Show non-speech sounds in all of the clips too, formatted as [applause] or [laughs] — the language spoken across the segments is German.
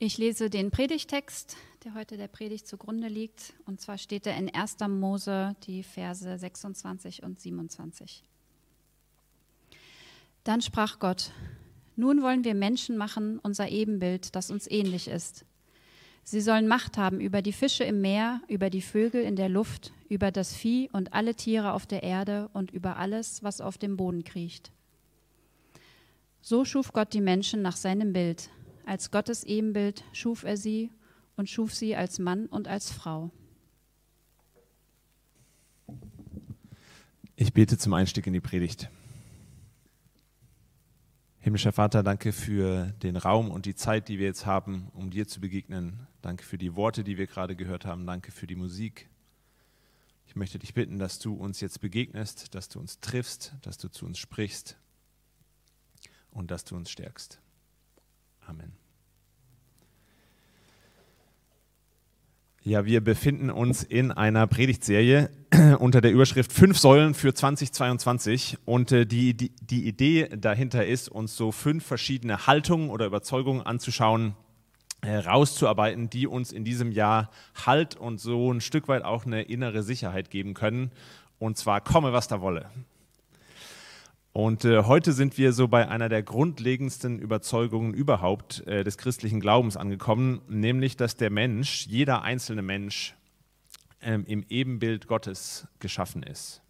Ich lese den Predigtext, der heute der Predigt zugrunde liegt. Und zwar steht er in 1. Mose, die Verse 26 und 27. Dann sprach Gott, nun wollen wir Menschen machen, unser Ebenbild, das uns ähnlich ist. Sie sollen Macht haben über die Fische im Meer, über die Vögel in der Luft, über das Vieh und alle Tiere auf der Erde und über alles, was auf dem Boden kriecht. So schuf Gott die Menschen nach seinem Bild. Als Gottes Ebenbild schuf er sie und schuf sie als Mann und als Frau. Ich bete zum Einstieg in die Predigt. Himmlischer Vater, danke für den Raum und die Zeit, die wir jetzt haben, um dir zu begegnen. Danke für die Worte, die wir gerade gehört haben. Danke für die Musik. Ich möchte dich bitten, dass du uns jetzt begegnest, dass du uns triffst, dass du zu uns sprichst und dass du uns stärkst. Amen. Ja, wir befinden uns in einer Predigtserie [clears throat] unter der Überschrift Fünf Säulen für 2022. Und äh, die, die, die Idee dahinter ist, uns so fünf verschiedene Haltungen oder Überzeugungen anzuschauen, äh, rauszuarbeiten, die uns in diesem Jahr Halt und so ein Stück weit auch eine innere Sicherheit geben können. Und zwar komme, was da wolle. Und äh, heute sind wir so bei einer der grundlegendsten Überzeugungen überhaupt äh, des christlichen Glaubens angekommen, nämlich dass der Mensch, jeder einzelne Mensch, ähm, im Ebenbild Gottes geschaffen ist.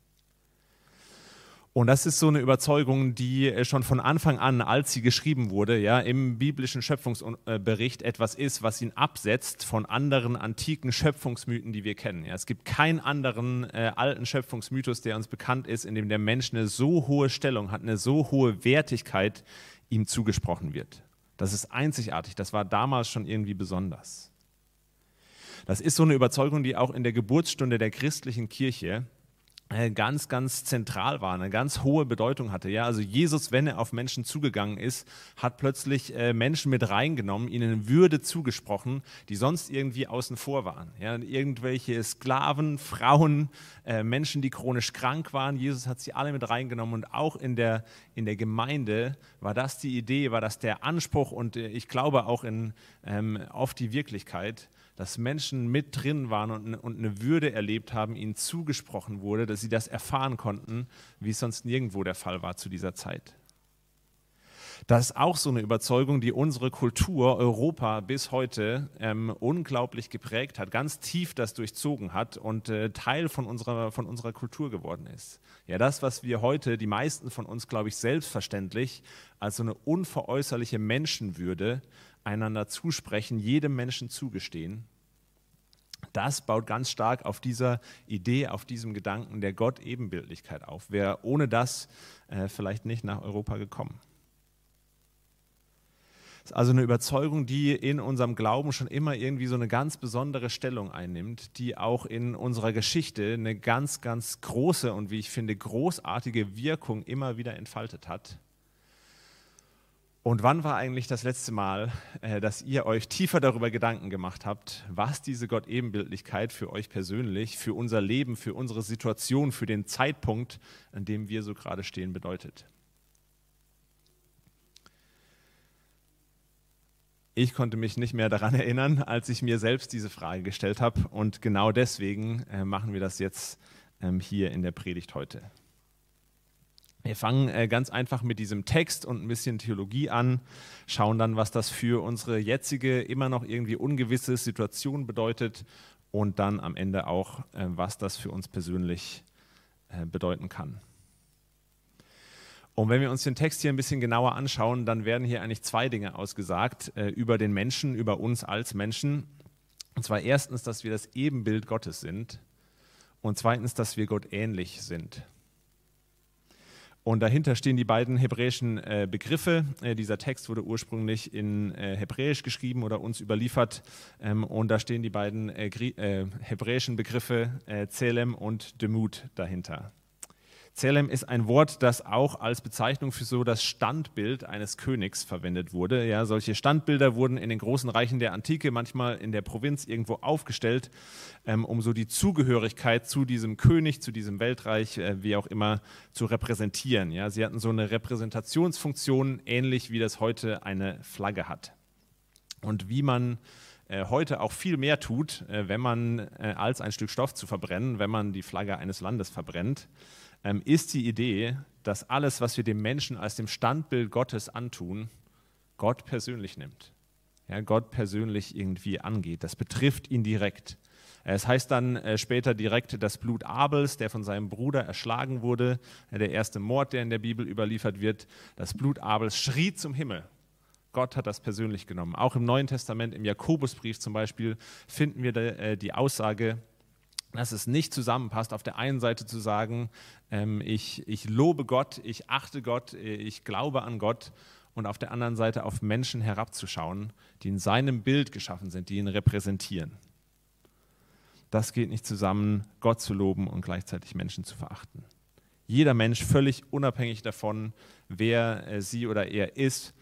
Und das ist so eine Überzeugung, die äh, schon von Anfang an, als sie geschrieben wurde, ja, im biblischen Schöpfungsbericht etwas ist, was ihn absetzt von anderen antiken Schöpfungsmythen, die wir kennen. Ja, es gibt keinen anderen äh, alten Schöpfungsmythos, der uns bekannt ist, in dem der Mensch eine so hohe Stellung hat, eine so hohe Wertigkeit ihm zugesprochen wird. Das ist einzigartig. Das war damals schon irgendwie besonders. Das ist so eine Überzeugung, die auch in der Geburtsstunde der christlichen Kirche ganz, ganz zentral war, eine ganz hohe Bedeutung hatte. Ja, also Jesus, wenn er auf Menschen zugegangen ist, hat plötzlich äh, Menschen mit reingenommen, ihnen Würde zugesprochen, die sonst irgendwie außen vor waren. Ja, irgendwelche Sklaven, Frauen, äh, Menschen, die chronisch krank waren. Jesus hat sie alle mit reingenommen und auch in der, in der Gemeinde war das die Idee, war das der Anspruch und äh, ich glaube auch in, ähm, auf die Wirklichkeit dass Menschen mit drin waren und, und eine Würde erlebt haben, ihnen zugesprochen wurde, dass sie das erfahren konnten, wie es sonst nirgendwo der Fall war zu dieser Zeit. Das ist auch so eine Überzeugung, die unsere Kultur, Europa bis heute ähm, unglaublich geprägt hat, ganz tief das durchzogen hat und äh, Teil von unserer, von unserer Kultur geworden ist. Ja, das, was wir heute, die meisten von uns, glaube ich, selbstverständlich als so eine unveräußerliche Menschenwürde einander zusprechen, jedem Menschen zugestehen, das baut ganz stark auf dieser Idee, auf diesem Gedanken der Gott-Ebenbildlichkeit auf. Wäre ohne das äh, vielleicht nicht nach Europa gekommen. Ist also eine Überzeugung, die in unserem Glauben schon immer irgendwie so eine ganz besondere Stellung einnimmt, die auch in unserer Geschichte eine ganz, ganz große und wie ich finde großartige Wirkung immer wieder entfaltet hat. Und wann war eigentlich das letzte Mal, äh, dass ihr euch tiefer darüber Gedanken gemacht habt, was diese Gott-Ebenbildlichkeit für euch persönlich, für unser Leben, für unsere Situation, für den Zeitpunkt, an dem wir so gerade stehen, bedeutet? Ich konnte mich nicht mehr daran erinnern, als ich mir selbst diese Frage gestellt habe. Und genau deswegen äh, machen wir das jetzt ähm, hier in der Predigt heute. Wir fangen äh, ganz einfach mit diesem Text und ein bisschen Theologie an, schauen dann, was das für unsere jetzige, immer noch irgendwie ungewisse Situation bedeutet und dann am Ende auch, äh, was das für uns persönlich äh, bedeuten kann. Und wenn wir uns den Text hier ein bisschen genauer anschauen, dann werden hier eigentlich zwei Dinge ausgesagt über den Menschen, über uns als Menschen. Und zwar erstens, dass wir das Ebenbild Gottes sind und zweitens, dass wir Gott ähnlich sind. Und dahinter stehen die beiden hebräischen äh, Begriffe. Äh, dieser Text wurde ursprünglich in äh, Hebräisch geschrieben oder uns überliefert. Ähm, und da stehen die beiden äh, äh, hebräischen Begriffe äh, Zelem und Demut dahinter. Zelem ist ein Wort, das auch als Bezeichnung für so das Standbild eines Königs verwendet wurde. Ja, solche Standbilder wurden in den großen Reichen der Antike manchmal in der Provinz irgendwo aufgestellt, ähm, um so die Zugehörigkeit zu diesem König, zu diesem Weltreich, äh, wie auch immer, zu repräsentieren. Ja, sie hatten so eine Repräsentationsfunktion, ähnlich wie das heute eine Flagge hat. und wie man heute auch viel mehr tut, äh, wenn man äh, als ein Stück Stoff zu verbrennen, wenn man die Flagge eines Landes verbrennt, ähm, ist die Idee, dass alles, was wir dem Menschen als dem Standbild Gottes antun, Gott persönlich nimmt. Ja, Gott persönlich irgendwie angeht. Das betrifft ihn direkt. Es heißt dann äh, später direkt das Blut Abels, der von seinem Bruder erschlagen wurde, äh, der erste Mord, der in der Bibel überliefert wird. Das Blut Abels schrie zum Himmel. Gott hat das persönlich genommen. Auch im Neuen Testament, im Jakobusbrief zum Beispiel, finden wir äh, die Aussage, dass es nicht zusammenpasst, auf der einen Seite zu sagen, ähm, ich, ich lobe Gott, ich achte Gott, ich glaube an Gott und auf der anderen Seite auf Menschen herabzuschauen, die in seinem Bild geschaffen sind, die ihn repräsentieren. Das geht nicht zusammen, Gott zu loben und gleichzeitig Menschen zu verachten. Jeder Mensch, völlig unabhängig davon, wer äh, sie oder er ist,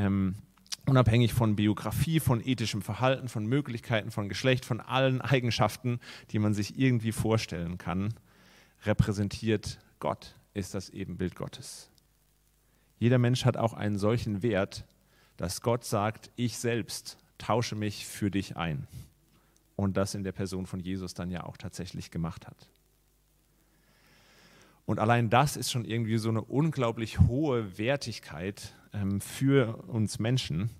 ähm, unabhängig von Biografie, von ethischem Verhalten, von Möglichkeiten, von Geschlecht, von allen Eigenschaften, die man sich irgendwie vorstellen kann, repräsentiert Gott, ist das Ebenbild Gottes. Jeder Mensch hat auch einen solchen Wert, dass Gott sagt, ich selbst tausche mich für dich ein. Und das in der Person von Jesus dann ja auch tatsächlich gemacht hat. Und allein das ist schon irgendwie so eine unglaublich hohe Wertigkeit ähm, für uns Menschen,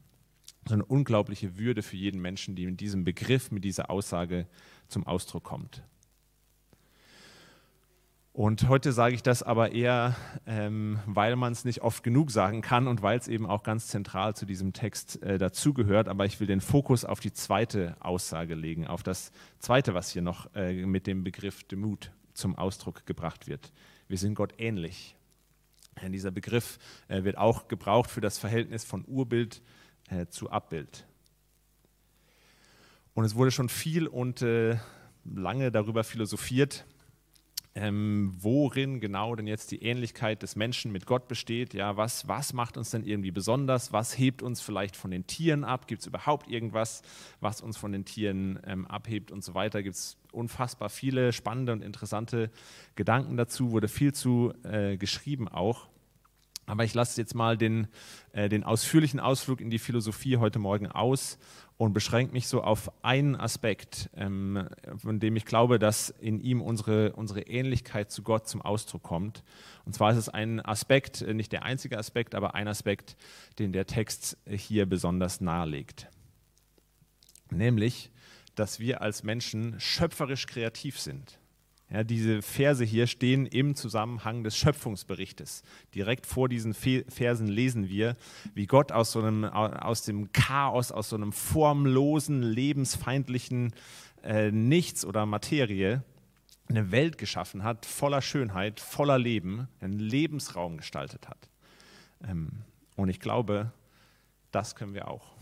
so eine unglaubliche Würde für jeden Menschen, die mit diesem Begriff, mit dieser Aussage zum Ausdruck kommt. Und heute sage ich das aber eher, ähm, weil man es nicht oft genug sagen kann und weil es eben auch ganz zentral zu diesem Text äh, dazugehört. Aber ich will den Fokus auf die zweite Aussage legen, auf das zweite, was hier noch äh, mit dem Begriff Demut zum Ausdruck gebracht wird. Wir sind Gott ähnlich. Äh, dieser Begriff äh, wird auch gebraucht für das Verhältnis von Urbild äh, zu Abbild. Und es wurde schon viel und äh, lange darüber philosophiert, ähm, worin genau denn jetzt die Ähnlichkeit des Menschen mit Gott besteht. Ja, was, was macht uns denn irgendwie besonders? Was hebt uns vielleicht von den Tieren ab? Gibt es überhaupt irgendwas, was uns von den Tieren ähm, abhebt und so weiter? Gibt es unfassbar viele spannende und interessante Gedanken dazu, wurde viel zu äh, geschrieben auch. Aber ich lasse jetzt mal den, äh, den ausführlichen Ausflug in die Philosophie heute Morgen aus und beschränke mich so auf einen Aspekt, ähm, von dem ich glaube, dass in ihm unsere, unsere Ähnlichkeit zu Gott zum Ausdruck kommt. Und zwar ist es ein Aspekt, äh, nicht der einzige Aspekt, aber ein Aspekt, den der Text hier besonders nahelegt. Nämlich, dass wir als Menschen schöpferisch kreativ sind. Ja, diese Verse hier stehen im Zusammenhang des Schöpfungsberichtes. Direkt vor diesen Versen lesen wir, wie Gott aus, so einem, aus dem Chaos, aus so einem formlosen, lebensfeindlichen äh, Nichts oder Materie eine Welt geschaffen hat, voller Schönheit, voller Leben, einen Lebensraum gestaltet hat. Ähm, und ich glaube, das können wir auch.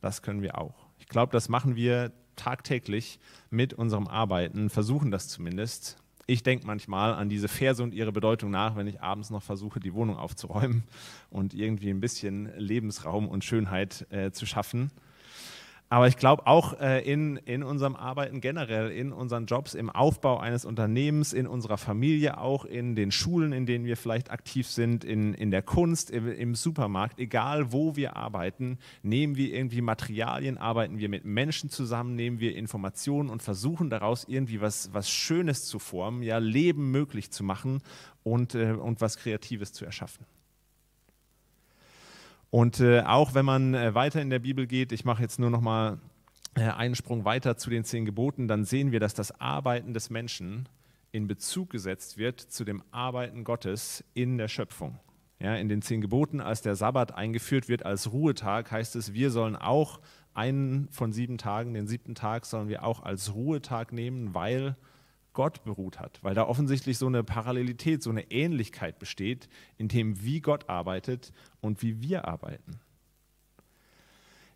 Das können wir auch. Ich glaube, das machen wir tagtäglich mit unserem Arbeiten, versuchen das zumindest. Ich denke manchmal an diese Verse und ihre Bedeutung nach, wenn ich abends noch versuche, die Wohnung aufzuräumen und irgendwie ein bisschen Lebensraum und Schönheit äh, zu schaffen. Aber ich glaube auch äh, in, in unserem Arbeiten generell, in unseren Jobs, im Aufbau eines Unternehmens, in unserer Familie, auch in den Schulen, in denen wir vielleicht aktiv sind, in, in der Kunst, im, im Supermarkt, egal wo wir arbeiten, nehmen wir irgendwie Materialien, arbeiten wir mit Menschen zusammen, nehmen wir Informationen und versuchen daraus irgendwie was, was Schönes zu formen, ja, Leben möglich zu machen und, äh, und was Kreatives zu erschaffen. Und äh, auch wenn man äh, weiter in der Bibel geht, ich mache jetzt nur noch mal äh, einen Sprung weiter zu den zehn Geboten, dann sehen wir, dass das Arbeiten des Menschen in Bezug gesetzt wird zu dem Arbeiten Gottes in der Schöpfung. Ja, in den zehn Geboten, als der Sabbat eingeführt wird als Ruhetag, heißt es, wir sollen auch einen von sieben Tagen, den siebten Tag, sollen wir auch als Ruhetag nehmen, weil Gott beruht hat, weil da offensichtlich so eine Parallelität, so eine Ähnlichkeit besteht, in dem, wie Gott arbeitet und wie wir arbeiten.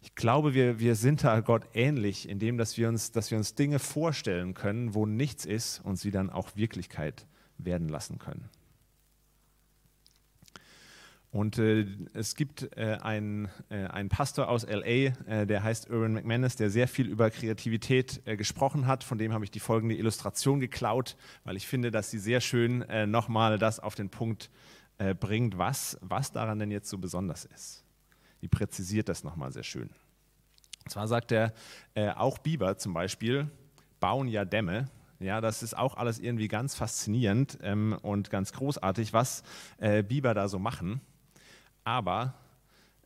Ich glaube, wir, wir sind da Gott ähnlich, indem dass wir, uns, dass wir uns Dinge vorstellen können, wo nichts ist und sie dann auch Wirklichkeit werden lassen können. Und äh, es gibt äh, einen, äh, einen Pastor aus LA, äh, der heißt Erwin McManus, der sehr viel über Kreativität äh, gesprochen hat. Von dem habe ich die folgende Illustration geklaut, weil ich finde, dass sie sehr schön äh, nochmal das auf den Punkt bringt, was, was daran denn jetzt so besonders ist. Die präzisiert das nochmal sehr schön. Und zwar sagt er, auch Biber zum Beispiel bauen ja Dämme. Ja, das ist auch alles irgendwie ganz faszinierend ähm, und ganz großartig, was äh, Biber da so machen. Aber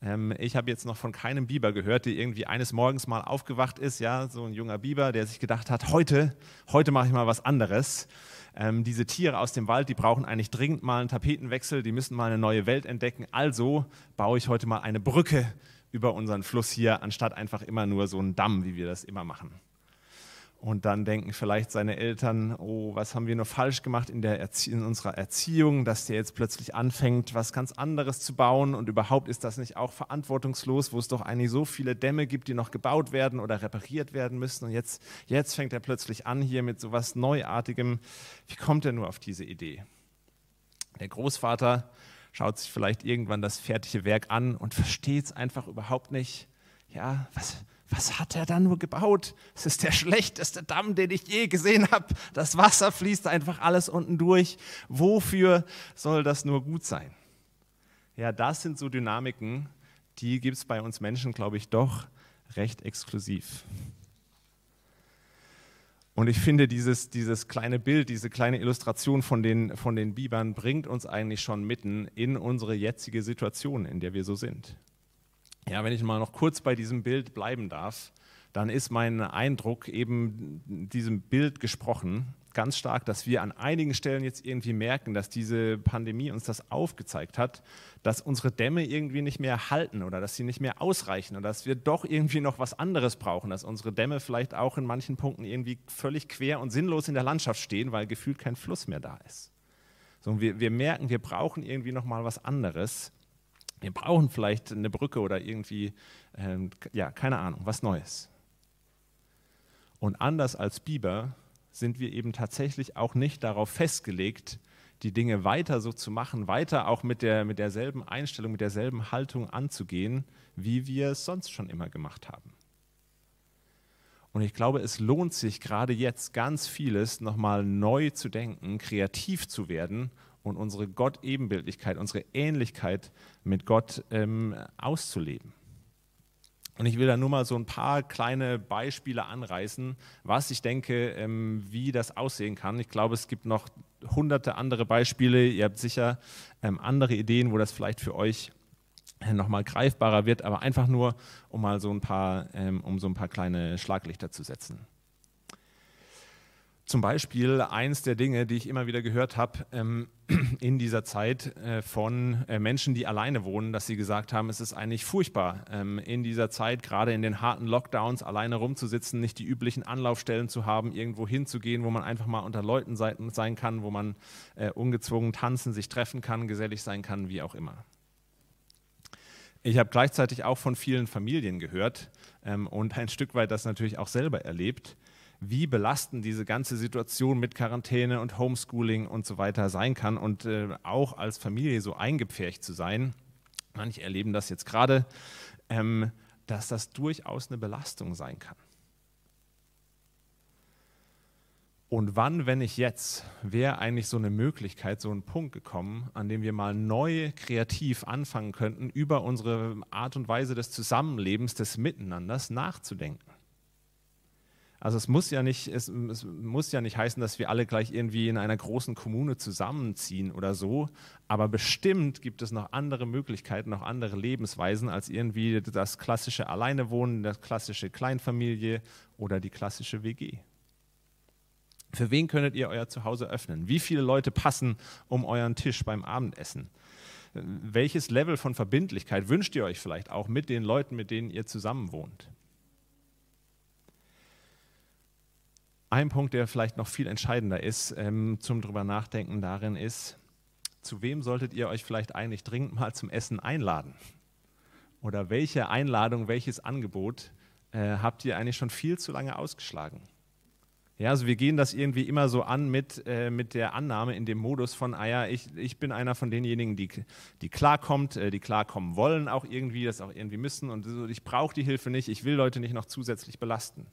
ähm, ich habe jetzt noch von keinem Biber gehört, der irgendwie eines Morgens mal aufgewacht ist, ja, so ein junger Biber, der sich gedacht hat, heute, heute mache ich mal was anderes. Ähm, diese Tiere aus dem Wald, die brauchen eigentlich dringend mal einen Tapetenwechsel, die müssen mal eine neue Welt entdecken. Also baue ich heute mal eine Brücke über unseren Fluss hier, anstatt einfach immer nur so einen Damm, wie wir das immer machen. Und dann denken vielleicht seine Eltern, oh, was haben wir nur falsch gemacht in, der Erzie in unserer Erziehung, dass der jetzt plötzlich anfängt, was ganz anderes zu bauen. Und überhaupt ist das nicht auch verantwortungslos, wo es doch eigentlich so viele Dämme gibt, die noch gebaut werden oder repariert werden müssen. Und jetzt, jetzt fängt er plötzlich an hier mit so was Neuartigem. Wie kommt er nur auf diese Idee? Der Großvater schaut sich vielleicht irgendwann das fertige Werk an und versteht es einfach überhaupt nicht. Ja, was, was hat er da nur gebaut? Es ist der [laughs] schlechteste Damm, den ich je gesehen habe. Das Wasser fließt einfach alles unten durch. Wofür soll das nur gut sein? Ja, das sind so Dynamiken, die gibt es bei uns Menschen, glaube ich, doch recht exklusiv. Und ich finde, dieses, dieses kleine Bild, diese kleine Illustration von den, von den Bibern bringt uns eigentlich schon mitten in unsere jetzige Situation, in der wir so sind. Ja, wenn ich mal noch kurz bei diesem Bild bleiben darf, dann ist mein Eindruck eben diesem Bild gesprochen ganz stark, dass wir an einigen Stellen jetzt irgendwie merken, dass diese Pandemie uns das aufgezeigt hat, dass unsere Dämme irgendwie nicht mehr halten oder dass sie nicht mehr ausreichen oder dass wir doch irgendwie noch was anderes brauchen, dass unsere Dämme vielleicht auch in manchen Punkten irgendwie völlig quer und sinnlos in der Landschaft stehen, weil gefühlt kein Fluss mehr da ist. So, wir, wir merken, wir brauchen irgendwie noch mal was anderes wir brauchen vielleicht eine Brücke oder irgendwie, ähm, ja, keine Ahnung, was Neues. Und anders als Biber sind wir eben tatsächlich auch nicht darauf festgelegt, die Dinge weiter so zu machen, weiter auch mit, der, mit derselben Einstellung, mit derselben Haltung anzugehen, wie wir es sonst schon immer gemacht haben. Und ich glaube, es lohnt sich gerade jetzt ganz vieles nochmal neu zu denken, kreativ zu werden und unsere Gott-Ebenbildlichkeit, unsere Ähnlichkeit mit Gott ähm, auszuleben. Und ich will da nur mal so ein paar kleine Beispiele anreißen, was ich denke, ähm, wie das aussehen kann. Ich glaube, es gibt noch hunderte andere Beispiele. Ihr habt sicher ähm, andere Ideen, wo das vielleicht für euch äh, nochmal greifbarer wird, aber einfach nur, um mal so ein paar, ähm, um so ein paar kleine Schlaglichter zu setzen. Zum Beispiel eins der Dinge, die ich immer wieder gehört habe ähm, [clears throat] in dieser Zeit äh, von äh, Menschen, die alleine wohnen, dass sie gesagt haben, es ist eigentlich furchtbar, ähm, in dieser Zeit, gerade in den harten Lockdowns, alleine rumzusitzen, nicht die üblichen Anlaufstellen zu haben, irgendwo hinzugehen, wo man einfach mal unter Leuten sein kann, wo man äh, ungezwungen tanzen, sich treffen kann, gesellig sein kann, wie auch immer. Ich habe gleichzeitig auch von vielen Familien gehört ähm, und ein Stück weit das natürlich auch selber erlebt, wie belastend diese ganze Situation mit Quarantäne und Homeschooling und so weiter sein kann und äh, auch als Familie so eingepfercht zu sein. Manche erleben das jetzt gerade, ähm, dass das durchaus eine Belastung sein kann. Und wann, wenn nicht jetzt, wäre eigentlich so eine Möglichkeit, so ein Punkt gekommen, an dem wir mal neu kreativ anfangen könnten, über unsere Art und Weise des Zusammenlebens, des Miteinanders nachzudenken. Also es muss ja nicht, es, es, muss ja nicht heißen, dass wir alle gleich irgendwie in einer großen Kommune zusammenziehen oder so, aber bestimmt gibt es noch andere Möglichkeiten, noch andere Lebensweisen als irgendwie das klassische Alleinewohnen, das klassische Kleinfamilie oder die klassische WG. Für wen könntet ihr euer Zuhause öffnen? Wie viele Leute passen um euren Tisch beim Abendessen? Welches Level von Verbindlichkeit wünscht ihr euch vielleicht auch mit den Leuten, mit denen ihr zusammen wohnt? Ein Punkt, der vielleicht noch viel entscheidender ist ähm, zum drüber nachdenken darin ist, zu wem solltet ihr euch vielleicht eigentlich dringend mal zum Essen einladen? Oder welche Einladung, welches Angebot äh, habt ihr eigentlich schon viel zu lange ausgeschlagen? Ja, also wir gehen das irgendwie immer so an mit, äh, mit der Annahme in dem Modus von, ah ja, ich, ich bin einer von denjenigen, die, die klarkommt, äh, die klarkommen wollen auch irgendwie, das auch irgendwie müssen und ich brauche die Hilfe nicht, ich will Leute nicht noch zusätzlich belasten.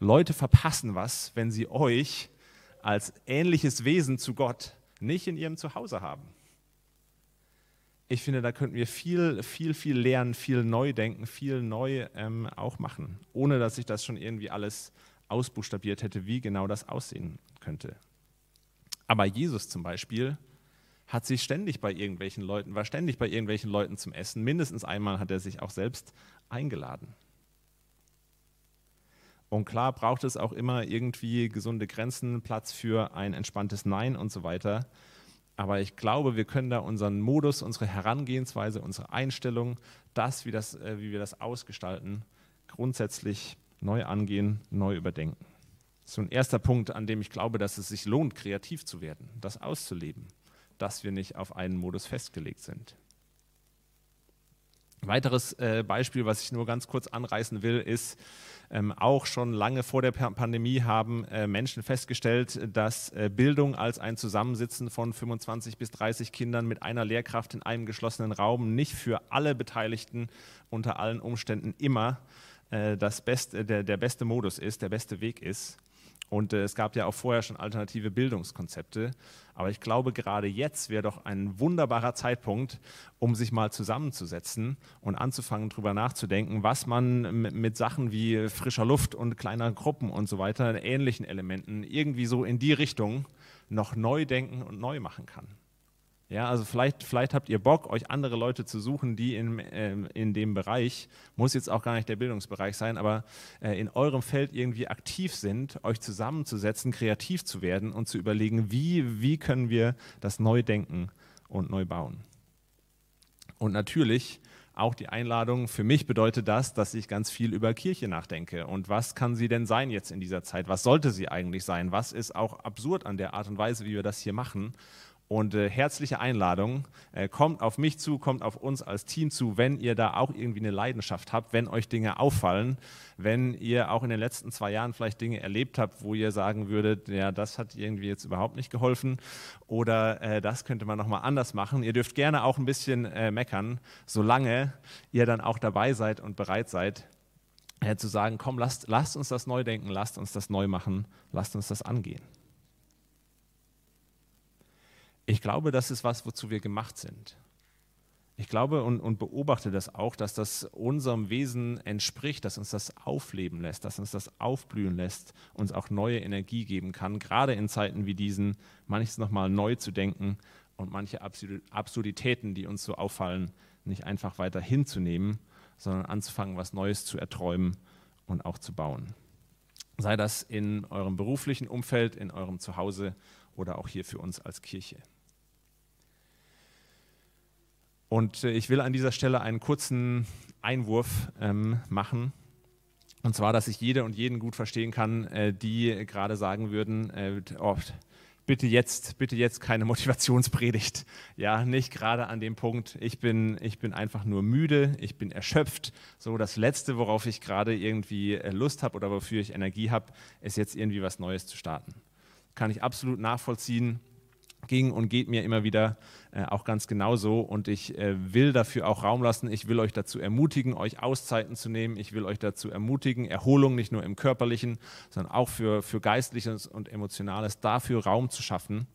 Leute verpassen was, wenn sie euch als ähnliches Wesen zu Gott nicht in ihrem Zuhause haben. ich finde, da könnten wir viel, viel, viel lernen, viel neu denken, viel neu ähm, auch machen, ohne dass ich das schon irgendwie alles ausbuchstabiert hätte, wie genau das aussehen könnte. Aber Jesus zum Beispiel hat sich ständig bei irgendwelchen Leuten, war ständig bei irgendwelchen Leuten zum Essen. Mindestens einmal hat er sich auch selbst eingeladen. Und klar braucht es auch immer irgendwie gesunde Grenzen, Platz für ein entspanntes Nein und so weiter. Aber ich glaube, wir können da unseren Modus, unsere Herangehensweise, unsere Einstellung, das, wie, das, äh, wie wir das ausgestalten, grundsätzlich neu angehen, neu überdenken. So ein erster Punkt, an dem ich glaube, dass es sich lohnt, kreativ zu werden, das auszuleben, dass wir nicht auf einen Modus festgelegt sind. Weiteres äh, Beispiel, was ich nur ganz kurz anreißen will, ist, ähm, auch schon lange vor der Pandemie haben äh, Menschen festgestellt, dass äh, Bildung als ein Zusammensitzen von 25 bis 30 Kindern mit einer Lehrkraft in einem geschlossenen Raum nicht für alle Beteiligten unter allen Umständen immer äh, das beste, der, der beste Modus ist, der beste Weg ist. Und äh, es gab ja auch vorher schon alternative Bildungskonzepte. Aber ich glaube, gerade jetzt wäre doch ein wunderbarer Zeitpunkt, um sich mal zusammenzusetzen und anzufangen, darüber nachzudenken, was man mit, mit Sachen wie frischer Luft und kleiner Gruppen und so weiter, ähnlichen Elementen, irgendwie so in die Richtung noch neu denken und neu machen kann. Ja, also vielleicht, vielleicht habt ihr Bock, euch andere Leute zu suchen, die in, äh, in dem Bereich, muss jetzt auch gar nicht der Bildungsbereich sein, aber äh, in eurem Feld irgendwie aktiv sind, euch zusammenzusetzen, kreativ zu werden und zu überlegen, wie, wie können wir das neu denken und neu bauen. Und natürlich auch die Einladung, für mich bedeutet das, dass ich ganz viel über Kirche nachdenke. Und was kann sie denn sein jetzt in dieser Zeit? Was sollte sie eigentlich sein? Was ist auch absurd an der Art und Weise, wie wir das hier machen? Und äh, herzliche Einladung, äh, kommt auf mich zu, kommt auf uns als Team zu, wenn ihr da auch irgendwie eine Leidenschaft habt, wenn euch Dinge auffallen, wenn ihr auch in den letzten zwei Jahren vielleicht Dinge erlebt habt, wo ihr sagen würdet, ja, das hat irgendwie jetzt überhaupt nicht geholfen oder äh, das könnte man nochmal anders machen. Ihr dürft gerne auch ein bisschen äh, meckern, solange ihr dann auch dabei seid und bereit seid, äh, zu sagen, komm, lasst, lasst uns das neu denken, lasst uns das neu machen, lasst uns das angehen. Ich glaube, das ist was, wozu wir gemacht sind. Ich glaube und, und, beobachte das auch, dass das unserem Wesen entspricht, dass uns das aufleben lässt, dass uns das aufblühen lässt, uns auch neue Energie geben kann, gerade in Zeiten wie diesen, manches nochmal neu zu denken und manche Absurditäten, die uns so auffallen, nicht einfach weiter hinzunehmen, sondern anzufangen, was Neues zu erträumen und auch zu bauen. Sei das in eurem beruflichen Umfeld, in eurem Zuhause oder auch hier für uns als Kirche. Und äh, ich will an dieser Stelle einen kurzen Einwurf ähm, machen. Und zwar, dass ich jede und jeden gut verstehen kann, äh, die gerade sagen würden, äh, oh, bitte jetzt, bitte jetzt keine [laughs] Motivationspredigt. Ja, nicht gerade an dem Punkt, ich bin, ich bin einfach nur müde, ich bin erschöpft. So, das Letzte, worauf ich gerade irgendwie äh, Lust habe oder wofür ich Energie habe, ist jetzt irgendwie was Neues zu starten. Kann ich absolut nachvollziehen ging und geht mir immer wieder äh, auch ganz genauso. Und ich äh, will dafür auch Raum lassen. Ich will euch dazu ermutigen, euch Auszeiten zu nehmen. Ich will euch dazu ermutigen, Erholung nicht nur im körperlichen, sondern auch für, für geistliches und emotionales, dafür Raum zu schaffen.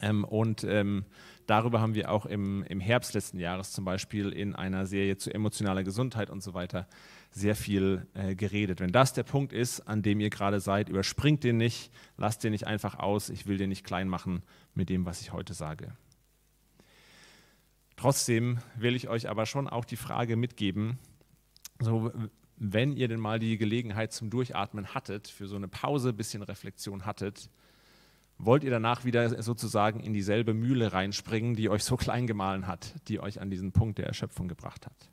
Ähm, und ähm, darüber haben wir auch im, im Herbst letzten Jahres zum Beispiel in einer Serie zu emotionaler Gesundheit und so weiter sehr viel äh, geredet. Wenn das der Punkt ist, an dem ihr gerade seid, überspringt den nicht, lasst den nicht einfach aus. Ich will den nicht klein machen mit dem, was ich heute sage. Trotzdem will ich euch aber schon auch die Frage mitgeben, so, wenn ihr denn mal die Gelegenheit zum Durchatmen hattet, für so eine Pause, ein bisschen Reflexion hattet, wollt ihr danach wieder sozusagen in dieselbe Mühle reinspringen, die euch so klein gemahlen hat, die euch an diesen Punkt der Erschöpfung gebracht hat?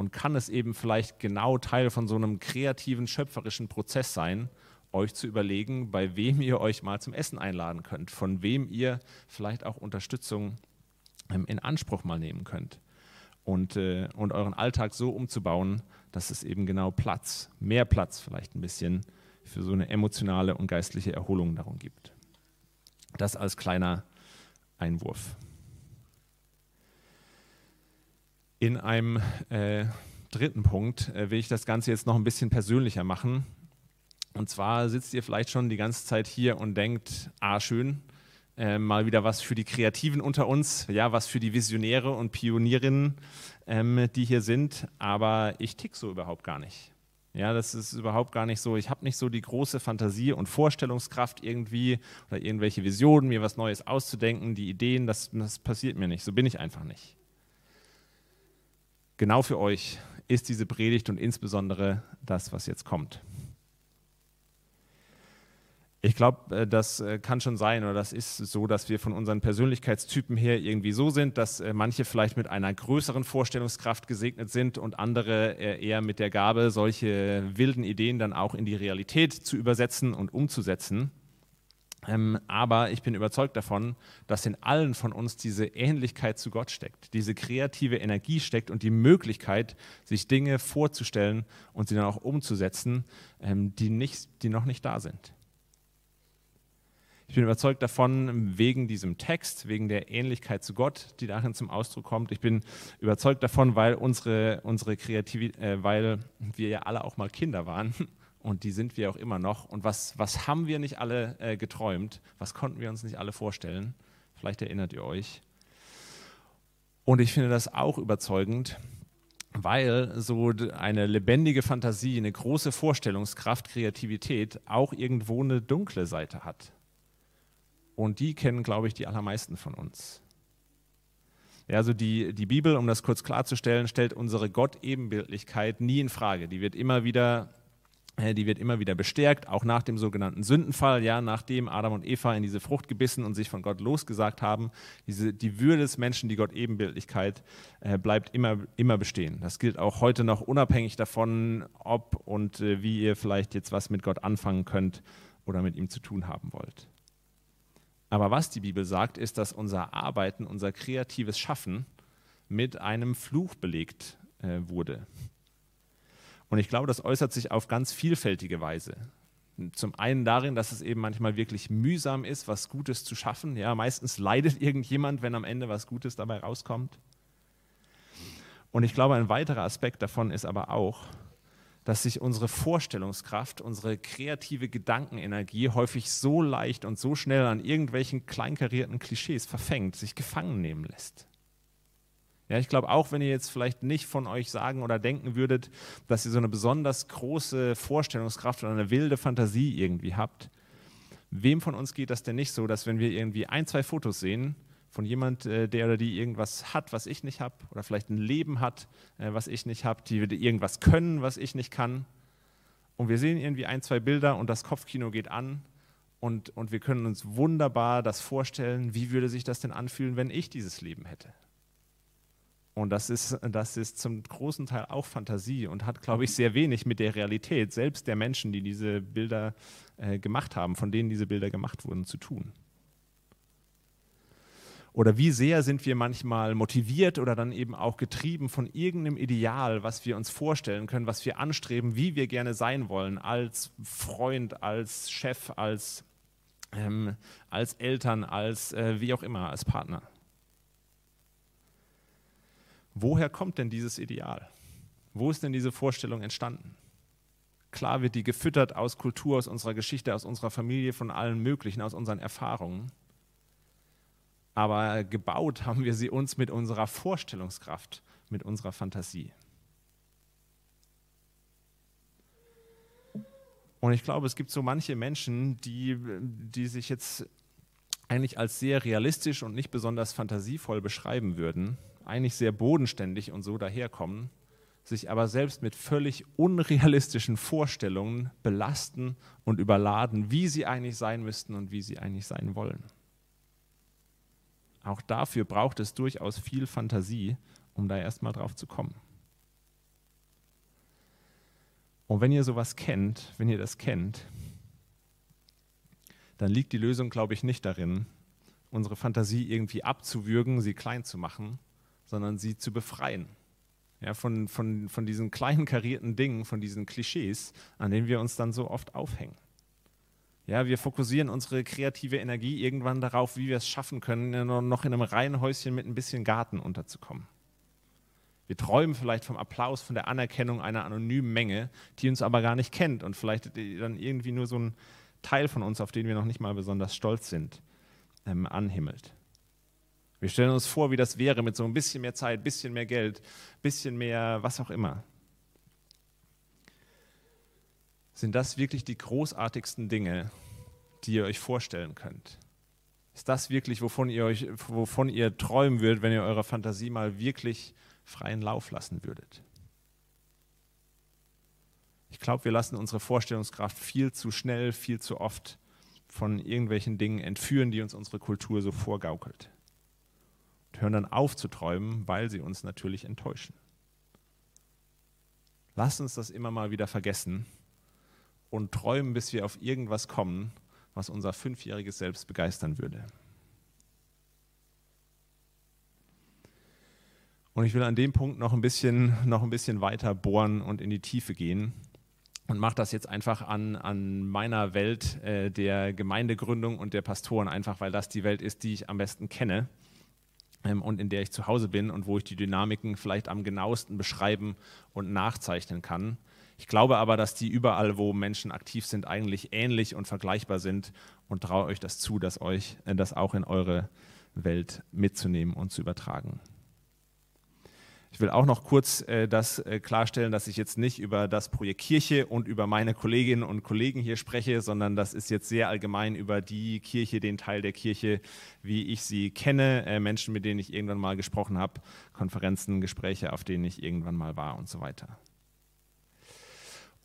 und kann es eben vielleicht genau Teil von so einem kreativen, schöpferischen Prozess sein, euch zu überlegen, bei wem ihr euch mal zum Essen einladen könnt, von wem ihr vielleicht auch Unterstützung ähm, in Anspruch mal nehmen könnt und, äh, und euren Alltag so umzubauen, dass es eben genau Platz, mehr Platz vielleicht ein bisschen für so eine emotionale und geistliche Erholung darum gibt. Das als kleiner Einwurf. In einem äh, dritten Punkt äh, will ich das Ganze jetzt noch ein bisschen persönlicher machen. Und zwar sitzt ihr vielleicht schon die ganze Zeit hier und denkt, ah schön, äh, mal wieder was für die Kreativen unter uns, ja, was für die Visionäre und Pionierinnen, ähm, die hier sind. Aber ich tick so überhaupt gar nicht. Ja, das ist überhaupt gar nicht so. Ich habe nicht so die große Fantasie und Vorstellungskraft irgendwie oder irgendwelche Visionen, mir was Neues auszudenken, die Ideen, das, das passiert mir nicht. So bin ich einfach nicht. Genau für euch ist diese Predigt und insbesondere das, was jetzt kommt. Ich glaube, äh, das äh, kann schon sein oder das ist so, dass wir von unseren Persönlichkeitstypen her irgendwie so sind, dass äh, manche vielleicht mit einer größeren Vorstellungskraft gesegnet sind und andere eher mit der Gabe, solche wilden Ideen dann auch in die Realität zu übersetzen und umzusetzen. Ähm, aber ich bin überzeugt davon, dass in allen von uns diese Ähnlichkeit zu Gott steckt, diese kreative Energie steckt und die Möglichkeit, sich Dinge vorzustellen und sie dann auch umzusetzen, ähm, die, nicht, die noch nicht da sind. Ich bin überzeugt davon, wegen diesem Text, wegen der Ähnlichkeit zu Gott, die darin zum Ausdruck kommt. Ich bin überzeugt davon, weil unsere, unsere Kreativität, äh, weil wir ja alle auch mal Kinder waren [laughs] und die sind wir auch immer noch. Und was, was haben wir nicht alle äh, geträumt? Was konnten wir uns nicht alle vorstellen? Vielleicht erinnert ihr euch. Und ich finde das auch überzeugend, weil so eine lebendige Fantasie, eine große Vorstellungskraft, Kreativität auch irgendwo eine dunkle Seite hat. Und die kennen, glaube ich, die allermeisten von uns. Ja, also die, die Bibel, um das kurz klarzustellen, stellt unsere Gott-Ebenbildlichkeit nie in Frage. Die wird immer wieder äh, die wird immer wieder bestärkt, auch nach dem sogenannten Sündenfall, ja, nachdem Adam und Eva in diese Frucht gebissen und sich von Gott losgesagt haben. Diese, die Würde des Menschen, die Gott-Ebenbildlichkeit, äh, bleibt immer, immer bestehen. Das gilt auch heute noch unabhängig davon, ob und äh, wie ihr vielleicht jetzt was mit Gott anfangen könnt oder mit ihm zu tun haben wollt. Aber was die Bibel sagt, ist, dass unser Arbeiten, unser kreatives Schaffen mit einem Fluch belegt äh, wurde. Und ich glaube, das äußert sich auf ganz vielfältige Weise. Zum einen darin, dass es eben manchmal wirklich mühsam ist, was Gutes zu schaffen. Ja, meistens leidet [laughs] irgendjemand, wenn am Ende was Gutes dabei rauskommt. Und ich glaube, ein weiterer Aspekt davon ist aber auch, dass sich unsere Vorstellungskraft, unsere kreative Gedankenenergie häufig so leicht und so schnell an irgendwelchen kleinkarierten Klischees verfängt, sich gefangen nehmen lässt. Ja, ich glaube, auch wenn ihr jetzt vielleicht nicht von euch sagen oder denken würdet, dass ihr so eine besonders große Vorstellungskraft oder eine wilde Fantasie irgendwie habt, wem von uns geht das denn nicht so, dass wenn wir irgendwie ein, zwei Fotos sehen, von jemand, äh, der oder die irgendwas hat, was ich nicht habe, oder vielleicht ein Leben hat, äh, was ich nicht habe, die irgendwas können, was ich nicht kann. Und wir sehen irgendwie ein, zwei Bilder und das Kopfkino geht an und, und wir können uns wunderbar das vorstellen, wie würde sich das denn anfühlen, wenn ich dieses Leben hätte. Und das ist, das ist zum großen Teil auch Fantasie und hat, glaube ich, sehr wenig mit der Realität, selbst der Menschen, die diese Bilder äh, gemacht haben, von denen diese Bilder gemacht wurden, zu tun. Oder wie sehr sind wir manchmal motiviert oder dann eben auch getrieben von irgendeinem Ideal, was wir uns vorstellen können, was wir anstreben, wie wir gerne sein wollen, als Freund, als Chef, als, ähm, als Eltern, als äh, wie auch immer, als Partner. Woher kommt denn dieses Ideal? Wo ist denn diese Vorstellung entstanden? Klar wird die gefüttert aus Kultur, aus unserer Geschichte, aus unserer Familie, von allen möglichen, aus unseren Erfahrungen aber gebaut haben wir sie uns mit unserer Vorstellungskraft, mit unserer Fantasie. Und ich glaube, es gibt so manche Menschen, die, die sich jetzt eigentlich als sehr realistisch und nicht besonders fantasievoll beschreiben würden, eigentlich sehr bodenständig und so daherkommen, sich aber selbst mit völlig unrealistischen Vorstellungen belasten und überladen, wie sie eigentlich sein müssten und wie sie eigentlich sein wollen. Auch dafür braucht es durchaus viel Fantasie, um da erstmal drauf zu kommen. Und wenn ihr sowas kennt, wenn ihr das kennt, dann liegt die Lösung, glaube ich, nicht darin, unsere Fantasie irgendwie abzuwürgen, sie klein zu machen, sondern sie zu befreien. Ja, von, von, von diesen kleinen karierten Dingen, von diesen Klischees, an denen wir uns dann so oft aufhängen. Ja, wir fokussieren unsere kreative Energie irgendwann darauf, wie wir es schaffen können, noch in einem Reihenhäuschen mit ein bisschen Garten unterzukommen. Wir träumen vielleicht vom Applaus, von der Anerkennung einer anonymen Menge, die uns aber gar nicht kennt und vielleicht dann irgendwie nur so ein Teil von uns, auf den wir noch nicht mal besonders stolz sind, ähm, anhimmelt. Wir stellen uns vor, wie das wäre mit so ein bisschen mehr Zeit, bisschen mehr Geld, bisschen mehr was auch immer. Sind das wirklich die großartigsten Dinge, die ihr euch vorstellen könnt? Ist das wirklich, wovon ihr, euch, wovon ihr träumen würdet, wenn ihr eurer Fantasie mal wirklich freien Lauf lassen würdet? Ich glaube, wir lassen unsere Vorstellungskraft viel zu schnell, viel zu oft von irgendwelchen Dingen entführen, die uns unsere Kultur so vorgaukelt. Und hören dann auf zu träumen, weil sie uns natürlich enttäuschen. Lass uns das immer mal wieder vergessen und träumen, bis wir auf irgendwas kommen, was unser fünfjähriges Selbst begeistern würde. Und ich will an dem Punkt noch ein bisschen, noch ein bisschen weiter bohren und in die Tiefe gehen und mache das jetzt einfach an, an meiner Welt äh, der Gemeindegründung und der Pastoren, einfach weil das die Welt ist, die ich am besten kenne ähm, und in der ich zu Hause bin und wo ich die Dynamiken vielleicht am genauesten beschreiben und nachzeichnen kann. Ich glaube aber, dass die überall, wo Menschen aktiv sind, eigentlich ähnlich und vergleichbar sind und traue euch das zu, dass euch äh, das auch in eure Welt mitzunehmen und zu übertragen. Ich will auch noch kurz äh, das äh, klarstellen, dass ich jetzt nicht über das Projekt Kirche und über meine Kolleginnen und Kollegen hier spreche, sondern das ist jetzt sehr allgemein über die Kirche, den Teil der Kirche, wie ich sie kenne, äh, Menschen, mit denen ich irgendwann mal gesprochen habe, Konferenzen, Gespräche, auf denen ich irgendwann mal war und so weiter.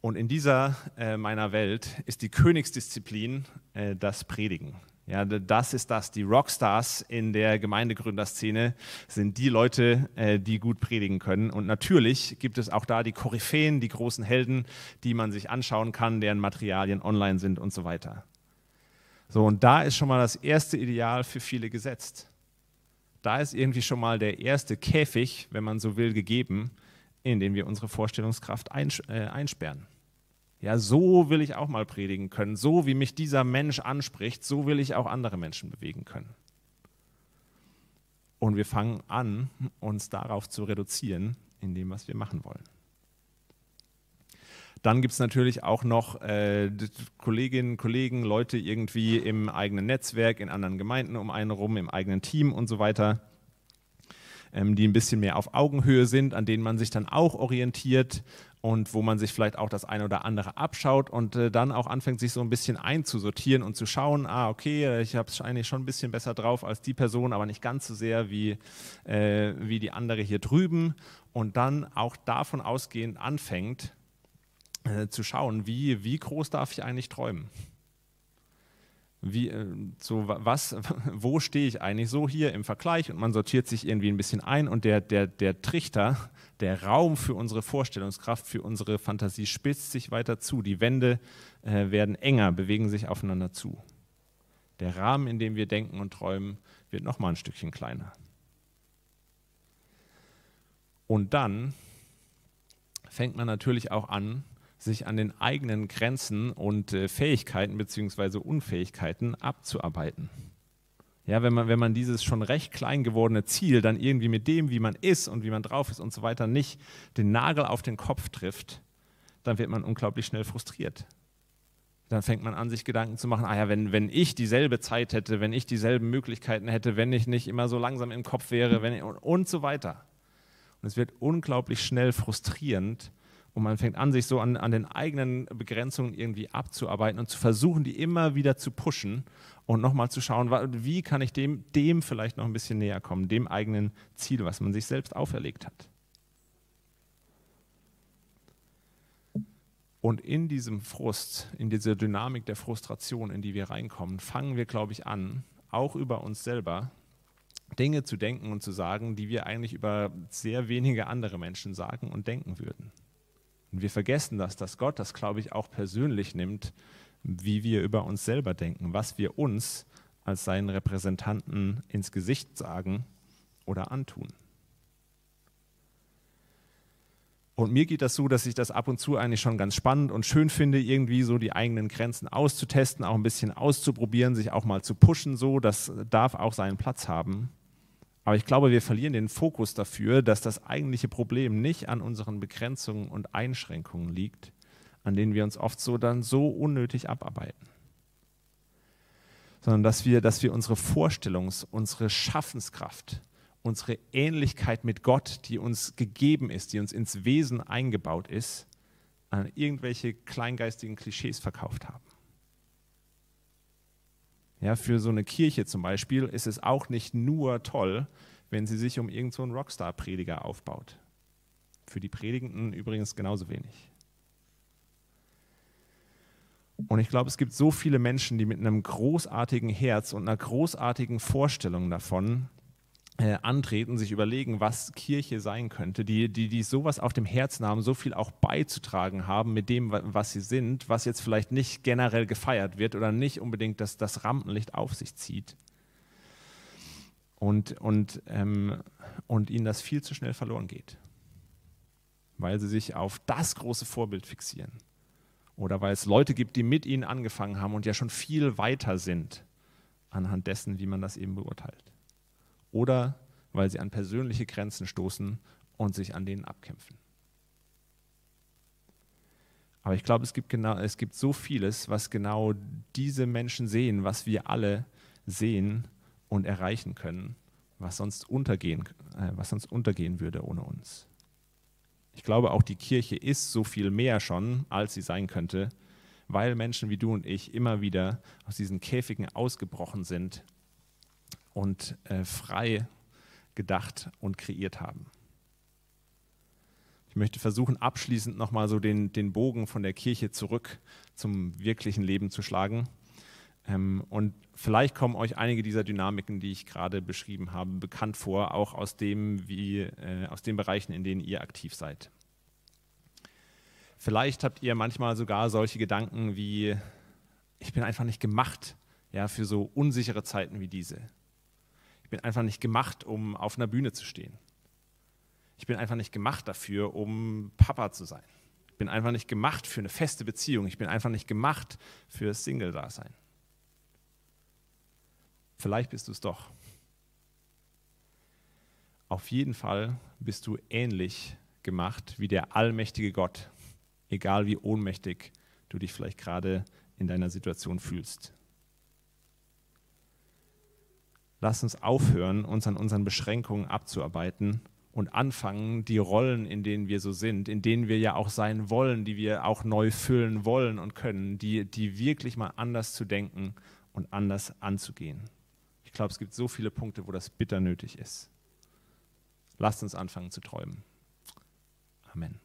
Und in dieser äh, meiner Welt ist die Königsdisziplin äh, das Predigen. Ja, das ist das. Die Rockstars in der Gemeindegründerszene sind die Leute, äh, die gut predigen können. Und natürlich gibt es auch da die Koryphäen, die großen Helden, die man sich anschauen kann, deren Materialien online sind und so weiter. So, und da ist schon mal das erste Ideal für viele gesetzt. Da ist irgendwie schon mal der erste Käfig, wenn man so will, gegeben, in den wir unsere Vorstellungskraft einsperren. Ja, so will ich auch mal predigen können. So wie mich dieser Mensch anspricht, so will ich auch andere Menschen bewegen können. Und wir fangen an, uns darauf zu reduzieren, in dem, was wir machen wollen. Dann gibt es natürlich auch noch äh, Kolleginnen, Kollegen, Leute irgendwie im eigenen Netzwerk, in anderen Gemeinden um einen herum, im eigenen Team und so weiter, ähm, die ein bisschen mehr auf Augenhöhe sind, an denen man sich dann auch orientiert und wo man sich vielleicht auch das eine oder andere abschaut und äh, dann auch anfängt, sich so ein bisschen einzusortieren und zu schauen, ah, okay, ich habe es eigentlich schon ein bisschen besser drauf als die Person, aber nicht ganz so sehr wie, äh, wie die andere hier drüben. Und dann auch davon ausgehend anfängt äh, zu schauen, wie, wie groß darf ich eigentlich träumen? Wie, äh, so was, [laughs] wo stehe ich eigentlich so hier im Vergleich und man sortiert sich irgendwie ein bisschen ein und der, der, der Trichter, der Raum für unsere Vorstellungskraft, für unsere Fantasie spitzt sich weiter zu. Die Wände äh, werden enger, bewegen sich aufeinander zu. Der Rahmen, in dem wir denken und träumen, wird noch mal ein Stückchen kleiner. Und dann fängt man natürlich auch an, sich an den eigenen Grenzen und äh, Fähigkeiten bzw. Unfähigkeiten abzuarbeiten. Ja, wenn man, wenn man dieses schon recht klein gewordene Ziel dann irgendwie mit dem, wie man ist und wie man drauf ist und so weiter, nicht den Nagel auf den Kopf trifft, dann wird man unglaublich schnell frustriert. Dann fängt man an, sich Gedanken zu machen, ah ja, wenn, wenn ich dieselbe Zeit hätte, wenn ich dieselben Möglichkeiten hätte, wenn ich nicht immer so langsam im Kopf wäre, wenn ich, und, und so weiter. Und es wird unglaublich schnell frustrierend, und man fängt an, sich so an, an den eigenen Begrenzungen irgendwie abzuarbeiten und zu versuchen, die immer wieder zu pushen und nochmal zu schauen, wie kann ich dem, dem vielleicht noch ein bisschen näher kommen, dem eigenen Ziel, was man sich selbst auferlegt hat. Und in diesem Frust, in dieser Dynamik der Frustration, in die wir reinkommen, fangen wir, glaube ich, an, auch über uns selber Dinge zu denken und zu sagen, die wir eigentlich über sehr wenige andere Menschen sagen und denken würden. Und wir vergessen das, dass Gott das, glaube ich, auch persönlich nimmt, wie wir über uns selber denken, was wir uns als seinen Repräsentanten ins Gesicht sagen oder antun. Und mir geht das so, dass ich das ab und zu eigentlich schon ganz spannend und schön finde, irgendwie so die eigenen Grenzen auszutesten, auch ein bisschen auszuprobieren, sich auch mal zu pushen, so, das darf auch seinen Platz haben. Aber ich glaube, wir verlieren den Fokus dafür, dass das eigentliche Problem nicht an unseren Begrenzungen und Einschränkungen liegt, an denen wir uns oft so dann so unnötig abarbeiten. sondern dass wir, dass wir unsere Vorstellungs-, unsere Schaffenskraft, unsere Ähnlichkeit mit Gott, die uns gegeben ist, die uns ins Wesen eingebaut ist, an irgendwelche kleingeistigen Klischees verkauft haben. Ja, für so eine Kirche zum Beispiel ist es auch nicht nur toll, wenn sie sich um irgendeinen so Rockstar-Prediger aufbaut. Für die Predigenden übrigens genauso wenig. Und ich glaube, es gibt so viele Menschen, die mit einem großartigen Herz und einer großartigen Vorstellung davon äh, antreten, sich überlegen, was Kirche sein könnte, die, die, die sowas auf dem Herzen haben, so viel auch beizutragen haben mit dem, was sie sind, was jetzt vielleicht nicht generell gefeiert wird oder nicht unbedingt das, das Rampenlicht auf sich zieht. Und, und, ähm, und ihnen das viel zu schnell verloren geht, weil sie sich auf das große Vorbild fixieren oder weil es Leute gibt, die mit ihnen angefangen haben und ja schon viel weiter sind anhand dessen, wie man das eben beurteilt. Oder weil sie an persönliche Grenzen stoßen und sich an denen abkämpfen. Aber ich glaube, es gibt, genau, es gibt so vieles, was genau diese Menschen sehen, was wir alle sehen und erreichen können, was sonst untergehen, äh, was sonst untergehen würde ohne uns. Ich glaube, auch die Kirche ist so viel mehr schon, als sie sein könnte, weil Menschen wie du und ich immer wieder aus diesen Käfigen ausgebrochen sind und äh, frei gedacht und kreiert haben. Ich möchte versuchen, abschließend nochmal so den, den Bogen von der Kirche zurück zum wirklichen Leben zu schlagen. Ähm, und vielleicht kommen euch einige dieser Dynamiken, die ich gerade beschrieben habe, bekannt vor, auch aus, dem, wie, äh, aus den Bereichen, in denen ihr aktiv seid. Vielleicht habt ihr manchmal sogar solche Gedanken wie, ich bin einfach nicht gemacht ja, für so unsichere Zeiten wie diese. Ich bin einfach nicht gemacht, um auf einer Bühne zu stehen. Ich bin einfach nicht gemacht dafür, um Papa zu sein. Ich bin einfach nicht gemacht für eine feste Beziehung. Ich bin einfach nicht gemacht für Single-Dasein. Vielleicht bist du es doch. Auf jeden Fall bist du ähnlich gemacht wie der allmächtige Gott, egal wie ohnmächtig du dich vielleicht gerade in deiner Situation fühlst. Lass uns aufhören, uns an unseren Beschränkungen abzuarbeiten und anfangen, die Rollen, in denen wir so sind, in denen wir ja auch sein wollen, die wir auch neu füllen wollen und können, die, die wirklich mal anders zu denken und anders anzugehen glaube, es gibt so viele Punkte, wo das bitter nötig ist. Lasst uns anfangen zu träumen. Amen.